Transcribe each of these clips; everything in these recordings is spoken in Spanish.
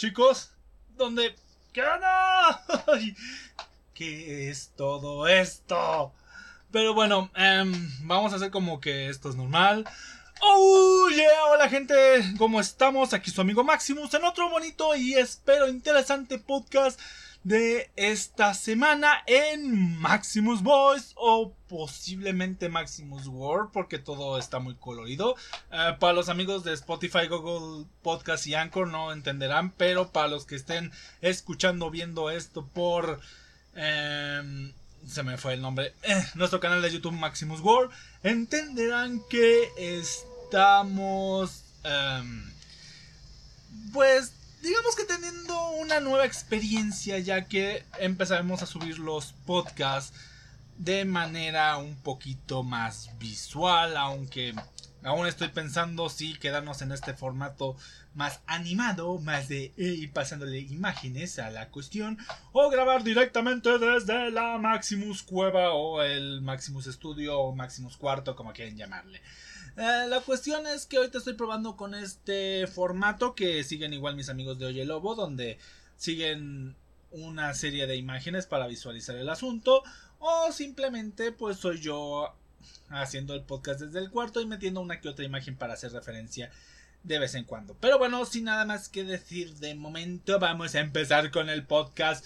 chicos, donde... ¿Qué ¿Qué es todo esto? Pero bueno, em, vamos a hacer como que esto es normal. Oh, hola gente, ¿cómo estamos? Aquí su amigo Maximus en otro bonito y espero interesante podcast de esta semana en Maximus Voice o posiblemente Maximus World porque todo está muy colorido. Eh, para los amigos de Spotify, Google Podcast y Anchor no entenderán, pero para los que estén escuchando, viendo esto por... Em, se me fue el nombre. Eh, nuestro canal de YouTube Maximus World. Entenderán que estamos... Em, pues digamos que teniendo una nueva experiencia ya que empezaremos a subir los podcasts de manera un poquito más visual, aunque aún estoy pensando si quedarnos en este formato más animado, más de y pasándole imágenes a la cuestión, o grabar directamente desde la Maximus Cueva o el Maximus Studio o Maximus Cuarto, como quieren llamarle. Eh, la cuestión es que ahorita estoy probando con este formato que siguen igual mis amigos de Oye Lobo, donde siguen una serie de imágenes para visualizar el asunto, o simplemente pues soy yo haciendo el podcast desde el cuarto y metiendo una que otra imagen para hacer referencia de vez en cuando. Pero bueno, sin nada más que decir de momento, vamos a empezar con el podcast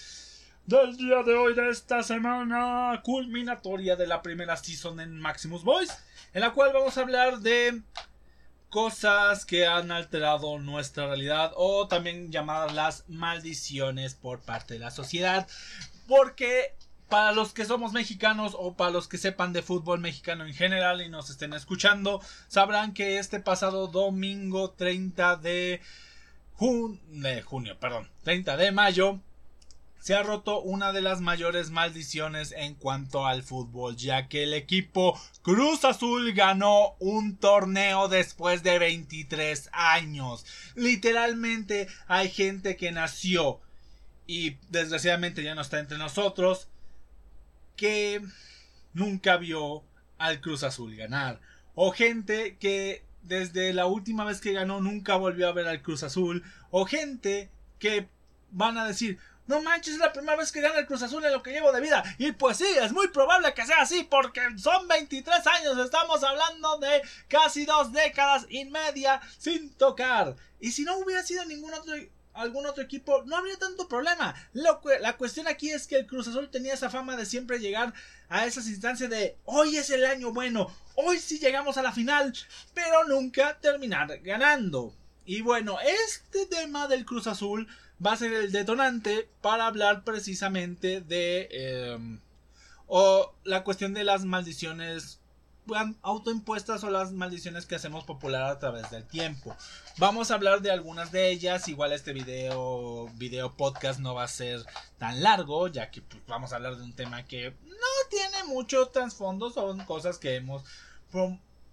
del día de hoy de esta semana culminatoria de la primera season en Maximus Voice en la cual vamos a hablar de cosas que han alterado nuestra realidad o también llamadas las maldiciones por parte de la sociedad. Porque para los que somos mexicanos o para los que sepan de fútbol mexicano en general y nos estén escuchando, sabrán que este pasado domingo 30 de, junio, perdón, 30 de mayo, se ha roto una de las mayores maldiciones en cuanto al fútbol, ya que el equipo Cruz Azul ganó un torneo después de 23 años. Literalmente hay gente que nació y desgraciadamente ya no está entre nosotros que nunca vio al Cruz Azul ganar. O gente que desde la última vez que ganó nunca volvió a ver al Cruz Azul. O gente que van a decir, no manches, es la primera vez que gana el Cruz Azul en lo que llevo de vida. Y pues sí, es muy probable que sea así, porque son 23 años, estamos hablando de casi dos décadas y media sin tocar. Y si no hubiera sido ningún otro algún otro equipo, no habría tanto problema. la cuestión aquí es que el Cruz Azul tenía esa fama de siempre llegar a esas instancias de hoy es el año bueno, hoy sí llegamos a la final, pero nunca terminar ganando. Y bueno, este tema del Cruz Azul va a ser el detonante para hablar precisamente de em, o la cuestión de las maldiciones autoimpuestas o las maldiciones que hacemos popular a través del tiempo. Vamos a hablar de algunas de ellas. Igual este video, video podcast no va a ser tan largo, ya que pues, vamos a hablar de un tema que no tiene mucho trasfondo, son cosas que hemos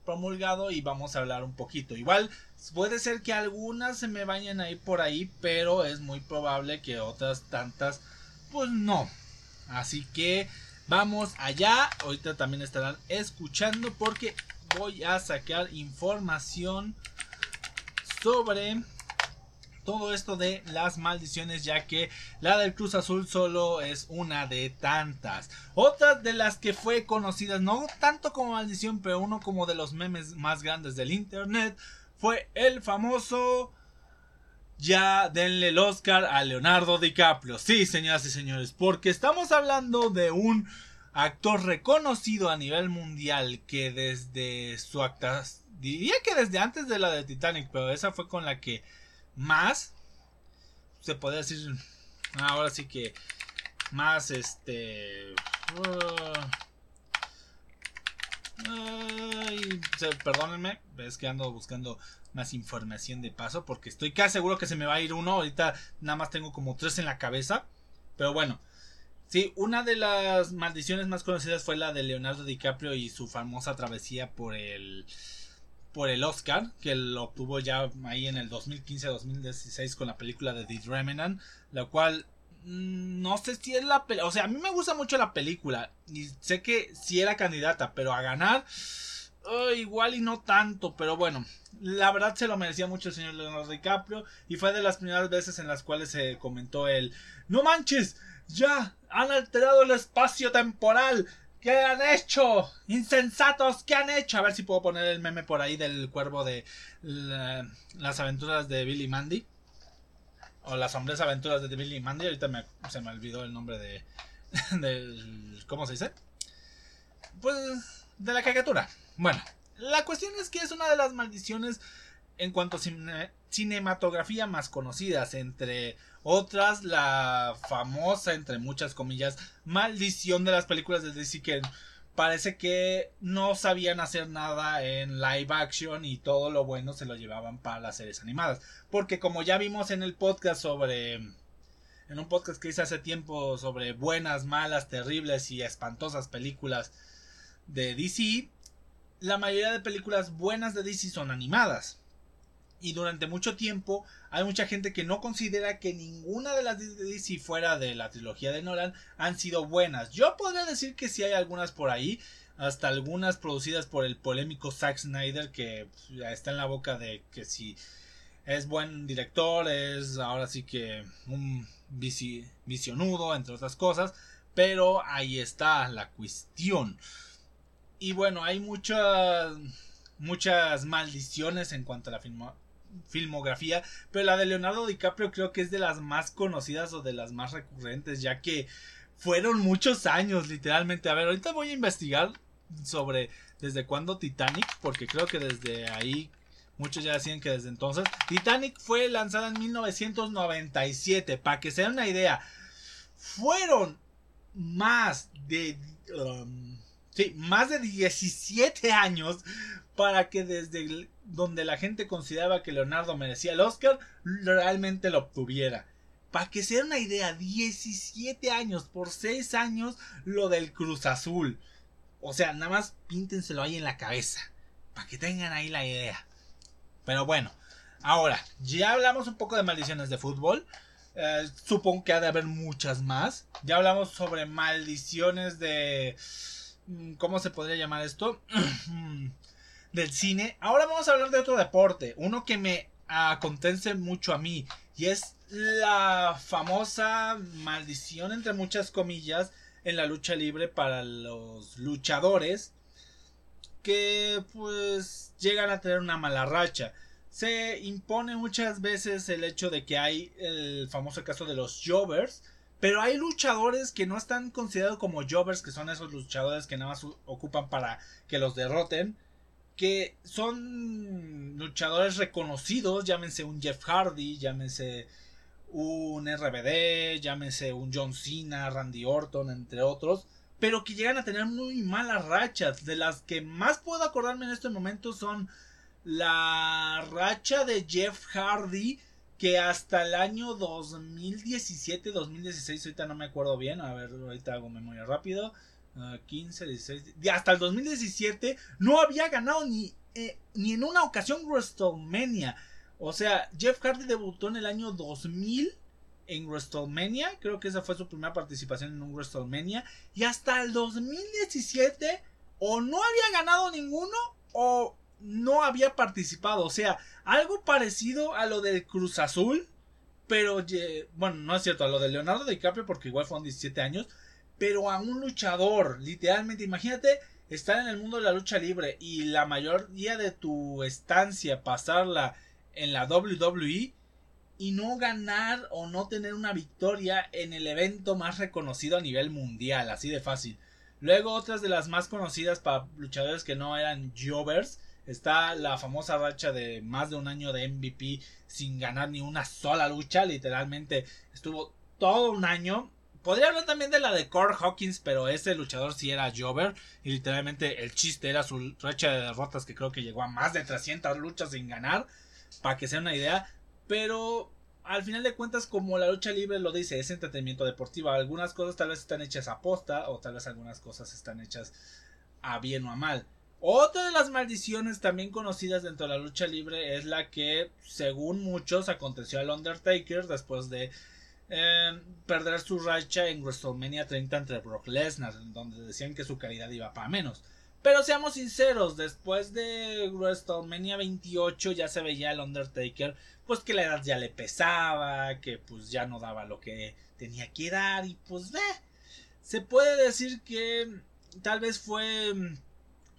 promulgado y vamos a hablar un poquito. Igual puede ser que algunas se me vayan a ir por ahí, pero es muy probable que otras tantas pues no. Así que vamos allá. Ahorita también estarán escuchando porque voy a sacar información sobre todo esto de las maldiciones, ya que la del Cruz Azul solo es una de tantas. Otra de las que fue conocida, no tanto como maldición, pero uno como de los memes más grandes del internet, fue el famoso... Ya denle el Oscar a Leonardo DiCaprio. Sí, señoras y señores, porque estamos hablando de un actor reconocido a nivel mundial que desde su acta diría que desde antes de la de Titanic, pero esa fue con la que más, se podría decir, ahora sí que más este... Uh, perdónenme, es que ando buscando más información de paso porque estoy casi seguro que se me va a ir uno. Ahorita nada más tengo como tres en la cabeza. Pero bueno, sí, una de las maldiciones más conocidas fue la de Leonardo DiCaprio y su famosa travesía por el por el Oscar, que lo obtuvo ya ahí en el 2015-2016 con la película de The Remnant, la cual no sé si es la película, o sea, a mí me gusta mucho la película y sé que sí era candidata, pero a ganar igual y no tanto, pero bueno, la verdad se lo merecía mucho el señor Leonardo DiCaprio y fue de las primeras veces en las cuales se comentó el no manches, ya han alterado el espacio temporal. ¿Qué han hecho? Insensatos, ¿qué han hecho? A ver si puedo poner el meme por ahí del cuervo de las aventuras de Billy Mandy. O las sombrías aventuras de Billy Mandy. Ahorita se me olvidó el nombre de. Del, ¿Cómo se dice? Pues. De la caricatura. Bueno, la cuestión es que es una de las maldiciones en cuanto a cinematografía más conocidas. Entre otras, la famosa, entre muchas comillas, maldición de las películas de DC que parece que no sabían hacer nada en live action y todo lo bueno se lo llevaban para las series animadas. Porque como ya vimos en el podcast sobre... En un podcast que hice hace tiempo sobre buenas, malas, terribles y espantosas películas de DC, la mayoría de películas buenas de DC son animadas. Y durante mucho tiempo hay mucha gente que no considera que ninguna de las DC fuera de la trilogía de Nolan han sido buenas. Yo podría decir que sí hay algunas por ahí, hasta algunas producidas por el polémico Zack Snyder que pues, está en la boca de que si es buen director, es ahora sí que un visionudo, entre otras cosas. Pero ahí está la cuestión. Y bueno, hay muchas muchas maldiciones en cuanto a la filmografía, pero la de Leonardo DiCaprio creo que es de las más conocidas o de las más recurrentes, ya que fueron muchos años, literalmente. A ver, ahorita voy a investigar sobre desde cuándo Titanic, porque creo que desde ahí muchos ya decían que desde entonces. Titanic fue lanzada en 1997, para que se den una idea. Fueron más de... Um, Sí, más de 17 años para que desde donde la gente consideraba que Leonardo merecía el Oscar, realmente lo obtuviera. Para que se den una idea, 17 años por 6 años lo del Cruz Azul. O sea, nada más píntenselo ahí en la cabeza. Para que tengan ahí la idea. Pero bueno, ahora, ya hablamos un poco de maldiciones de fútbol. Eh, supongo que ha de haber muchas más. Ya hablamos sobre maldiciones de Mm, ¿Cómo se podría llamar esto? del cine. Ahora vamos a hablar de otro deporte. Uno que me acontece mucho a mí. Y es la famosa maldición, entre muchas comillas, en la lucha libre para los luchadores. Que pues llegan a tener una mala racha. Se impone muchas veces el hecho de que hay el famoso caso de los Jovers pero hay luchadores que no están considerados como jobbers, que son esos luchadores que nada más ocupan para que los derroten. Que son luchadores reconocidos, llámense un Jeff Hardy, llámense un RBD, llámense un John Cena, Randy Orton, entre otros. Pero que llegan a tener muy malas rachas. De las que más puedo acordarme en este momento son la racha de Jeff Hardy que hasta el año 2017, 2016, ahorita no me acuerdo bien, a ver, ahorita hago memoria rápido, 15, 16, hasta el 2017 no había ganado ni, eh, ni en una ocasión WrestleMania. O sea, Jeff Hardy debutó en el año 2000 en WrestleMania, creo que esa fue su primera participación en un WrestleMania, y hasta el 2017 o no había ganado ninguno o no había participado. O sea, algo parecido a lo del Cruz Azul. Pero, bueno, no es cierto, a lo de Leonardo DiCaprio, porque igual fueron 17 años. Pero a un luchador, literalmente, imagínate estar en el mundo de la lucha libre y la mayoría de tu estancia pasarla en la WWE y no ganar o no tener una victoria en el evento más reconocido a nivel mundial, así de fácil. Luego otras de las más conocidas para luchadores que no eran Jovers Está la famosa racha de más de un año de MVP sin ganar ni una sola lucha. Literalmente estuvo todo un año. Podría hablar también de la de Core Hawkins, pero ese luchador sí era Jover. Y literalmente el chiste era su racha de derrotas que creo que llegó a más de 300 luchas sin ganar. Para que sea una idea. Pero al final de cuentas, como la lucha libre lo dice, es entretenimiento deportivo. Algunas cosas tal vez están hechas a posta o tal vez algunas cosas están hechas a bien o a mal. Otra de las maldiciones también conocidas dentro de la lucha libre es la que, según muchos, aconteció al Undertaker después de em, perder su racha en WrestleMania 30 entre Brock Lesnar, donde decían que su calidad iba para menos. Pero seamos sinceros, después de WrestleMania 28 ya se veía el Undertaker, pues que la edad ya le pesaba, que pues ya no daba lo que tenía que dar y pues ve. Se puede decir que tal vez fue mm,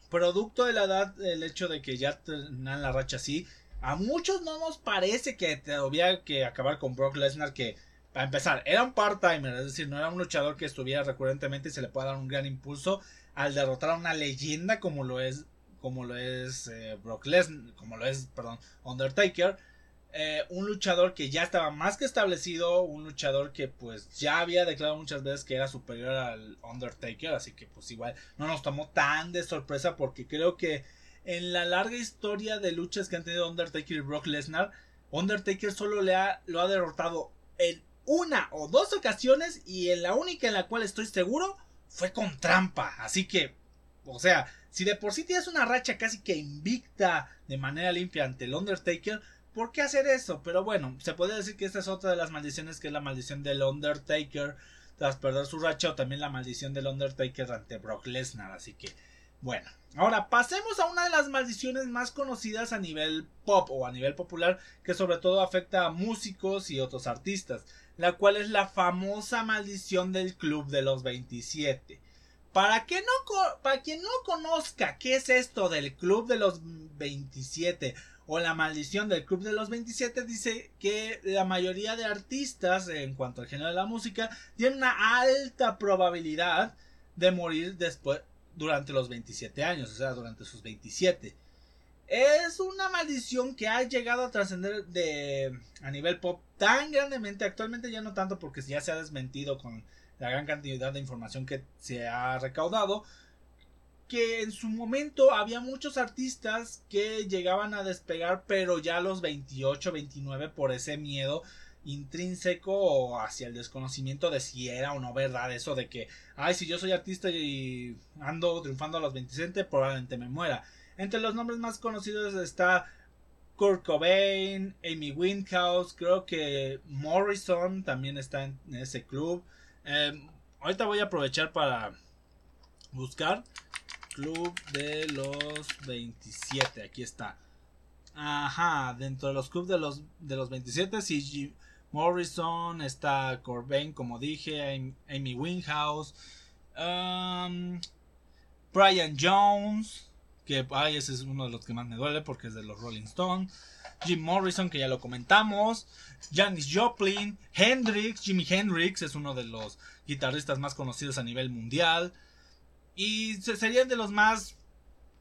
producto de la edad el hecho de que ya tenían la racha así. A muchos no nos parece que había que acabar con Brock Lesnar que para empezar, era un part-timer, es decir, no era un luchador que estuviera recurrentemente y se le pueda dar un gran impulso al derrotar a una leyenda como lo es como lo es eh, Brock Lesnar, como lo es, perdón, Undertaker, eh, un luchador que ya estaba más que establecido, un luchador que pues ya había declarado muchas veces que era superior al Undertaker, así que pues igual no nos tomó tan de sorpresa porque creo que en la larga historia de luchas que han tenido Undertaker y Brock Lesnar, Undertaker solo le ha, lo ha derrotado en una o dos ocasiones y en la única en la cual estoy seguro fue con trampa. Así que, o sea, si de por sí tienes una racha casi que invicta de manera limpia ante el Undertaker, ¿por qué hacer eso? Pero bueno, se puede decir que esta es otra de las maldiciones que es la maldición del Undertaker tras perder su racha o también la maldición del Undertaker ante Brock Lesnar. Así que, bueno. Ahora pasemos a una de las maldiciones más conocidas a nivel pop o a nivel popular que sobre todo afecta a músicos y otros artistas la cual es la famosa maldición del Club de los 27. Para, que no, para quien no conozca qué es esto del Club de los 27 o la maldición del Club de los 27, dice que la mayoría de artistas, en cuanto al género de la música, tienen una alta probabilidad de morir después durante los 27 años, o sea, durante sus 27. Es una maldición que ha llegado a trascender de a nivel pop tan grandemente. Actualmente ya no tanto porque ya se ha desmentido con la gran cantidad de información que se ha recaudado. Que en su momento había muchos artistas que llegaban a despegar, pero ya a los 28, 29 por ese miedo intrínseco hacia el desconocimiento de si era o no verdad eso de que, ay, si yo soy artista y ando triunfando a los 27, probablemente me muera. Entre los nombres más conocidos está Kurt Cobain, Amy Winehouse, creo que Morrison también está en ese club. Em, ahorita voy a aprovechar para buscar Club de los 27. Aquí está. Ajá, dentro de los clubes de los, de los 27, sí, Morrison, está Cobain, como dije, Amy Winehouse, um, Brian Jones, que ay, ese es uno de los que más me duele porque es de los Rolling Stones. Jim Morrison, que ya lo comentamos. Janis Joplin. Hendrix. Jimi Hendrix es uno de los guitarristas más conocidos a nivel mundial. Y serían de los más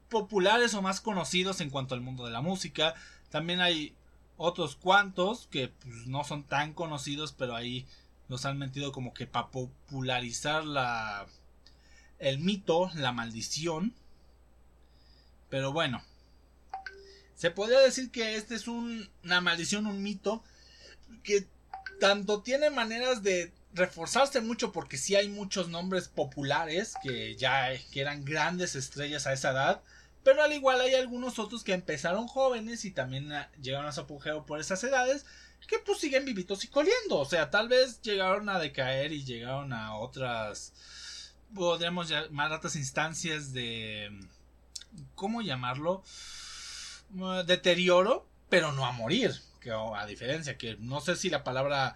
populares o más conocidos en cuanto al mundo de la música. También hay otros cuantos que pues, no son tan conocidos, pero ahí los han metido como que para popularizar la el mito, la maldición pero bueno. Se podría decir que este es una maldición, un mito. Que tanto tiene maneras de reforzarse mucho porque sí hay muchos nombres populares que ya que eran grandes estrellas a esa edad. Pero al igual hay algunos otros que empezaron jóvenes y también llegaron a su apogeo por esas edades que pues siguen vivitos y coliendo. O sea, tal vez llegaron a decaer y llegaron a otras, podríamos llamar otras instancias de ¿cómo llamarlo? Uh, deterioro, pero no a morir. Que, a diferencia, que no sé si la palabra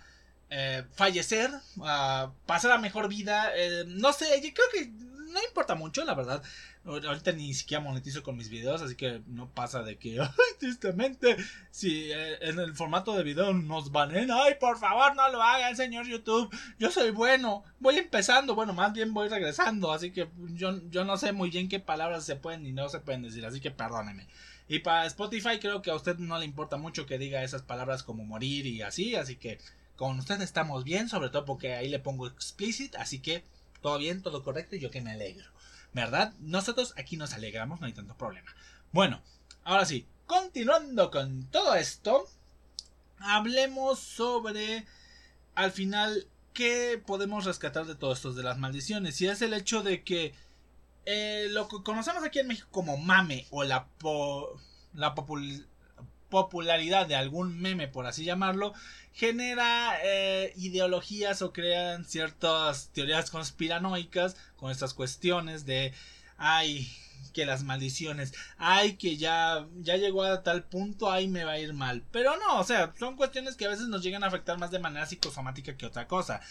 eh, fallecer, uh, pasar a mejor vida, eh, no sé, yo creo que no importa mucho, la verdad. Ahorita ni siquiera monetizo con mis videos, así que no pasa de que, tristemente, si eh, en el formato de video nos banen, ay, por favor, no lo hagan, señor YouTube, yo soy bueno, voy empezando, bueno, más bien voy regresando, así que yo, yo no sé muy bien qué palabras se pueden y no se pueden decir, así que perdóneme. Y para Spotify creo que a usted no le importa mucho que diga esas palabras como morir y así, así que con usted estamos bien, sobre todo porque ahí le pongo explicit, así que todo bien, todo correcto y yo que me alegro. ¿Verdad? Nosotros aquí nos alegramos, no hay tanto problema. Bueno, ahora sí, continuando con todo esto, hablemos sobre al final qué podemos rescatar de todo esto de las maldiciones. Y es el hecho de que eh, lo que conocemos aquí en México como mame o la, la popularidad de algún meme, por así llamarlo, genera eh, ideologías o crean ciertas teorías conspiranoicas con estas cuestiones de ay, que las maldiciones, ay, que ya, ya llegó a tal punto, ay, me va a ir mal. Pero no, o sea, son cuestiones que a veces nos llegan a afectar más de manera psicosomática que otra cosa.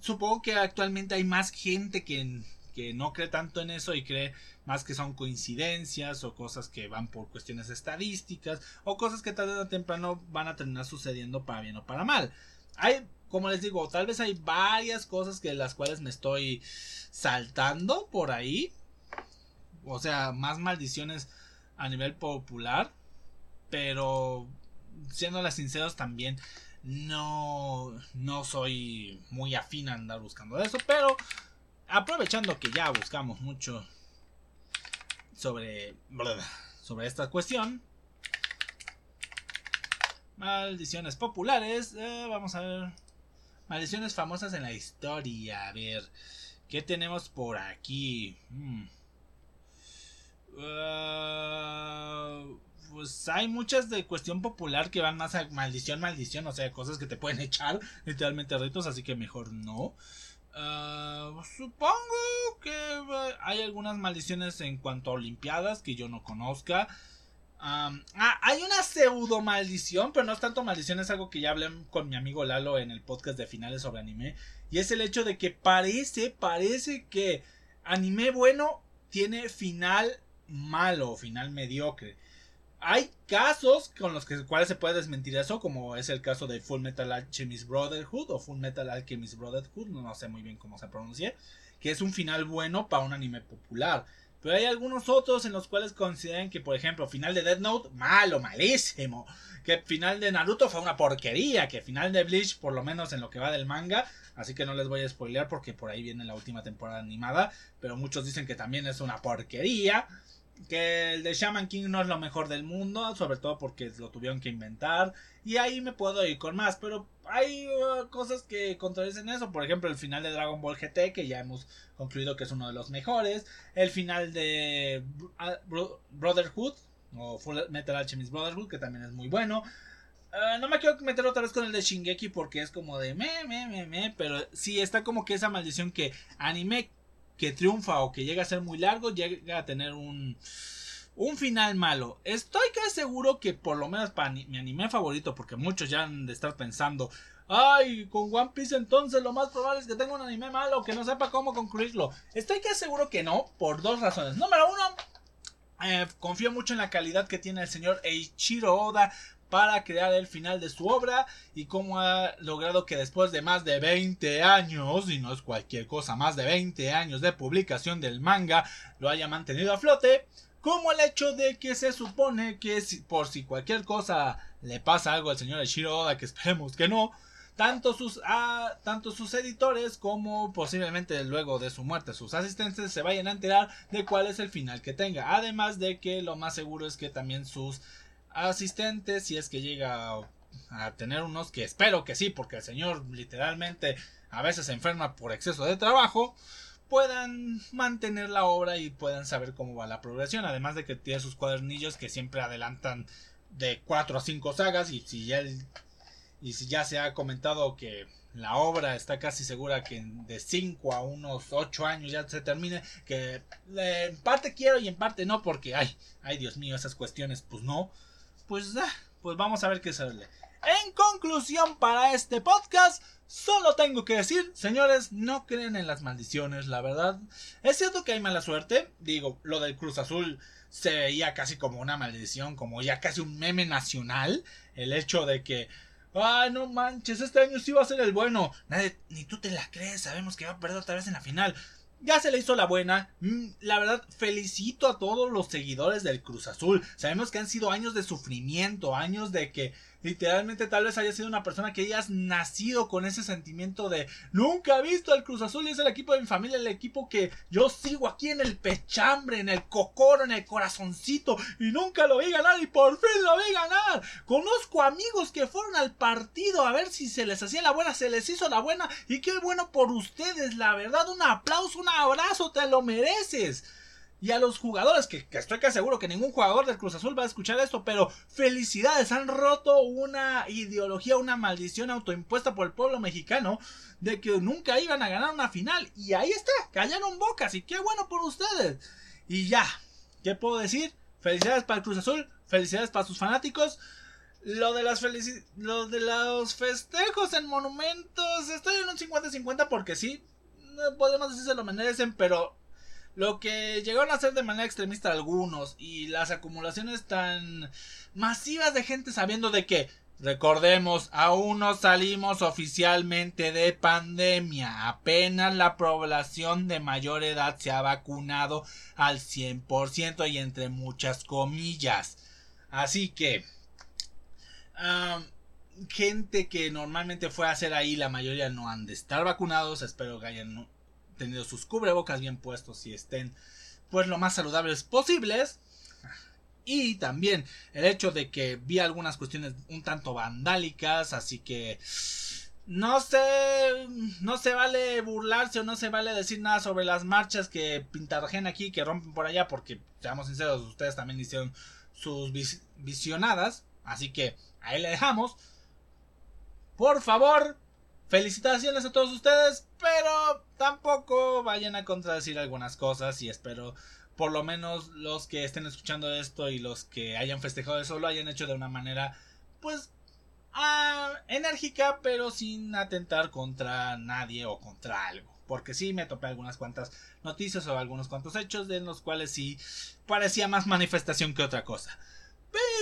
Supongo que actualmente hay más gente que, que no cree tanto en eso y cree más que son coincidencias o cosas que van por cuestiones estadísticas o cosas que tarde o temprano van a terminar sucediendo para bien o para mal. Hay, como les digo, tal vez hay varias cosas que las cuales me estoy saltando por ahí. O sea, más maldiciones a nivel popular. Pero siendo sinceros también no, no soy muy afín a andar buscando eso. Pero aprovechando que ya buscamos mucho sobre, sobre esta cuestión. Maldiciones populares. Eh, vamos a ver. Maldiciones famosas en la historia. A ver. ¿Qué tenemos por aquí? Hmm. Ah, pues hay muchas de cuestión popular que van más a maldición, maldición. O sea, cosas que te pueden echar. Literalmente ritos. Así que mejor no. Ah, supongo que hay algunas maldiciones en cuanto a Olimpiadas que yo no conozca. ah, hay una pseudo maldición, pero no es tanto maldición, es algo que ya hablé con mi amigo Lalo en el podcast de finales sobre anime. Y es el hecho de que parece, parece que anime bueno tiene final malo, final mediocre. Hay casos con los que, cuales se puede desmentir eso, como es el caso de Full Metal Alchemist Brotherhood o Full Metal Alchemist Brotherhood, no sé muy bien cómo se pronuncia, que es un final bueno para un anime popular. Pero hay algunos otros en los cuales consideran que, por ejemplo, final de Death Note, malo, malísimo. Que final de Naruto fue una porquería. Que final de Bleach, por lo menos en lo que va del manga. Así que no les voy a spoilear porque por ahí viene la última temporada animada. Pero muchos dicen que también es una porquería que el de Shaman King no es lo mejor del mundo, sobre todo porque lo tuvieron que inventar. Y ahí me puedo ir con más, pero hay uh, cosas que contradicen eso. Por ejemplo, el final de Dragon Ball GT, que ya hemos concluido que es uno de los mejores. El final de Brotherhood, o Metal Alchemist Brotherhood, que también es muy bueno. Uh, no me quiero meter otra vez con el de Shingeki porque es como de me, me, me, me. Pero sí está como que esa maldición que anime que triunfa o que llega a ser muy largo, llega a tener un, un final malo. Estoy casi seguro que por lo menos para mi anime favorito, porque muchos ya han de estar pensando, ay, con One Piece entonces lo más probable es que tenga un anime malo, que no sepa cómo concluirlo. Estoy casi seguro que no, por dos razones. Número uno, eh, confío mucho en la calidad que tiene el señor Eiichiro Oda para crear el final de su obra y cómo ha logrado que después de más de 20 años, y no es cualquier cosa, más de 20 años de publicación del manga, lo haya mantenido a flote, como el hecho de que se supone que por si cualquier cosa le pasa algo al señor Eshiro Oda, que esperemos que no, sus, ah, tanto sus editores como posiblemente luego de su muerte sus asistentes se vayan a enterar de cuál es el final que tenga. Además de que lo más seguro es que también sus asistentes, si es que llega a, tener unos, que espero que sí, porque el señor literalmente a veces se enferma por exceso de trabajo, puedan mantener la obra y puedan saber cómo va la progresión. Además de que tiene sus cuadernillos que siempre adelantan de 4 a 5 sagas y si ya y si ya se ha comentado que la obra está casi segura que de 5 a unos 8 años ya se termine, que en parte quiero y en parte no porque ay, ay Dios mío, esas cuestiones pues no pues, ah, pues vamos a ver qué sale. En conclusión para este podcast, solo tengo que decir, señores, no creen en las maldiciones, la verdad. Es cierto que hay mala suerte, digo, lo del Cruz Azul se veía casi como una maldición, como ya casi un meme nacional, el hecho de que Ay, no manches, este año sí va a ser el bueno. Nadie, ni tú te la crees, sabemos que va a perder otra vez en la final ya se le hizo la buena. Mm, la verdad, felicito a todos los seguidores del Cruz Azul. Sabemos que han sido años de sufrimiento, años de que literalmente tal vez haya sido una persona que hayas nacido con ese sentimiento de nunca he visto al Cruz Azul y es el equipo de mi familia, el equipo que yo sigo aquí en el pechambre, en el cocoro, en el corazoncito y nunca lo vi ganar y por fin lo vi ganar. Conozco amigos que fueron al partido a ver si se les hacía la buena, se les hizo la buena y qué bueno por ustedes, la verdad, un aplauso, un abrazo, te lo mereces y a los jugadores, que, estoy casi seguro que ningún jugador del Cruz Azul va a escuchar esto, pero felicidades, han roto una ideología, una maldición autoimpuesta por el pueblo mexicano de que nunca iban a ganar una final. Y ahí está, callaron bocas y qué bueno por ustedes. Y ya, ¿qué puedo decir? Felicidades para el Cruz Azul, felicidades para sus fanáticos. Lo de, las lo de los festejos en monumentos, estoy en un 50-50 porque sí, podemos decir se lo merecen, pero lo que llegaron a hacer de manera extremista algunos y las acumulaciones tan masivas de gente sabiendo de que Recordemos, aún no salimos oficialmente de pandemia. Apenas la población de mayor edad se ha vacunado al 100% y entre muchas comillas. Así que... gente que normalmente fue a hacer ahí, la mayoría no han de estar vacunados. Espero que hayan tenido sus cubrebocas bien puestos y estén pues lo más saludables posibles. Y también el hecho de que vi algunas cuestiones un tanto vandálicas, así que no sé, no se vale burlarse o no se vale decir nada sobre las marchas que pintargen aquí, que rompen por allá, porque seamos sinceros, ustedes también hicieron sus visionadas, así que ahí le dejamos. Por favor, felicitaciones a todos ustedes, pero tampoco vayan a contradecir algunas cosas y espero por lo menos los que estén escuchando esto y los que hayan festejado eso lo hayan hecho de una manera pues ah, enérgica pero sin atentar contra nadie o contra algo. Porque sí me topé algunas cuantas noticias o algunos cuantos hechos de los cuales sí parecía más manifestación que otra cosa.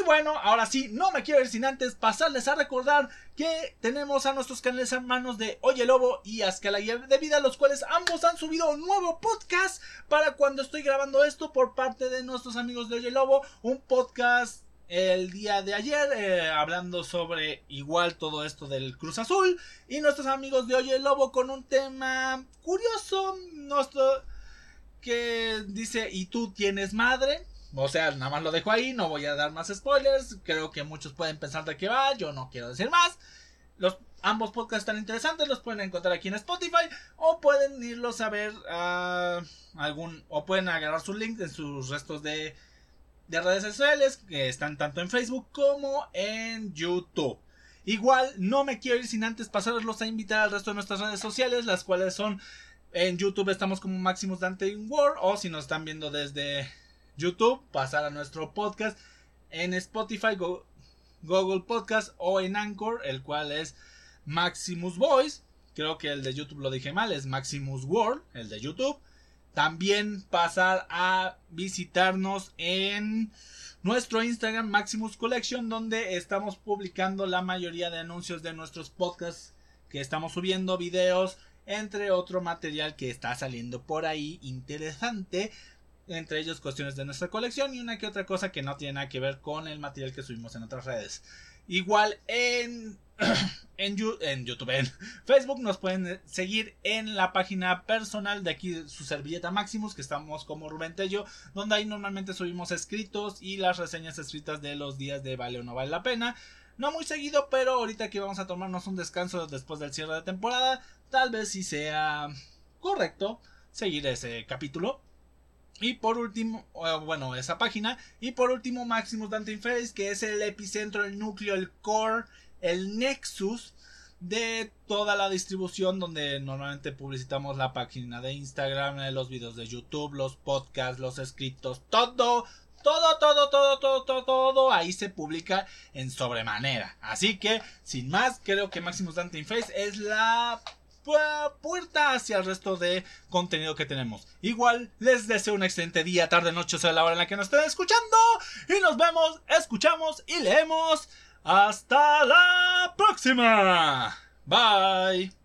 Bueno, ahora sí, no me quiero ir sin antes pasarles a recordar que tenemos a nuestros canales hermanos de Oye Lobo y Azcala de Vida, los cuales ambos han subido un nuevo podcast para cuando estoy grabando esto por parte de nuestros amigos de Oye Lobo, un podcast el día de ayer eh, hablando sobre igual todo esto del Cruz Azul y nuestros amigos de Oye Lobo con un tema curioso, nuestro que dice ¿y tú tienes madre? O sea, nada más lo dejo ahí, no voy a dar más spoilers. Creo que muchos pueden pensar de qué va, yo no quiero decir más. Los, ambos podcasts están interesantes, los pueden encontrar aquí en Spotify o pueden irlos a ver a algún o pueden agarrar su link en sus restos de, de redes sociales que están tanto en Facebook como en YouTube. Igual no me quiero ir sin antes pasarlos a invitar al resto de nuestras redes sociales, las cuales son en YouTube estamos como Maximus Dante World o si nos están viendo desde YouTube, pasar a nuestro podcast en Spotify, Google Podcast o en Anchor, el cual es Maximus Voice. Creo que el de YouTube lo dije mal, es Maximus World, el de YouTube. También pasar a visitarnos en nuestro Instagram Maximus Collection, donde estamos publicando la mayoría de anuncios de nuestros podcasts que estamos subiendo, videos, entre otro material que está saliendo por ahí interesante entre ellos cuestiones de nuestra colección y una que otra cosa que no tiene nada que ver con el material que subimos en otras redes. Igual en, en, YouTube, en Facebook nos pueden seguir en la página personal de aquí su servilleta Maximus, que estamos como Rubén Tello, donde ahí normalmente subimos escritos y las reseñas escritas de los días de vale o no vale la pena. No muy seguido, pero ahorita que vamos a tomarnos un descanso después del cierre de temporada, tal vez si sea correcto seguir ese capítulo. Y por último, bueno, esa página. Y por último, Maximus Dante Face, que es el epicentro, el núcleo, el core, el nexus de toda la distribución donde normalmente publicitamos la página de Instagram, los videos de YouTube, los podcasts, los escritos, todo, todo, todo, todo, todo, todo, todo ahí se publica en sobremanera. Así que, sin más, creo que Maximus Dante Face es la puerta hacia el resto de contenido que tenemos. Igual les deseo un excelente día, tarde, noche, sea la hora en la que nos estén escuchando. Y nos vemos, escuchamos y leemos. Hasta la próxima. Bye.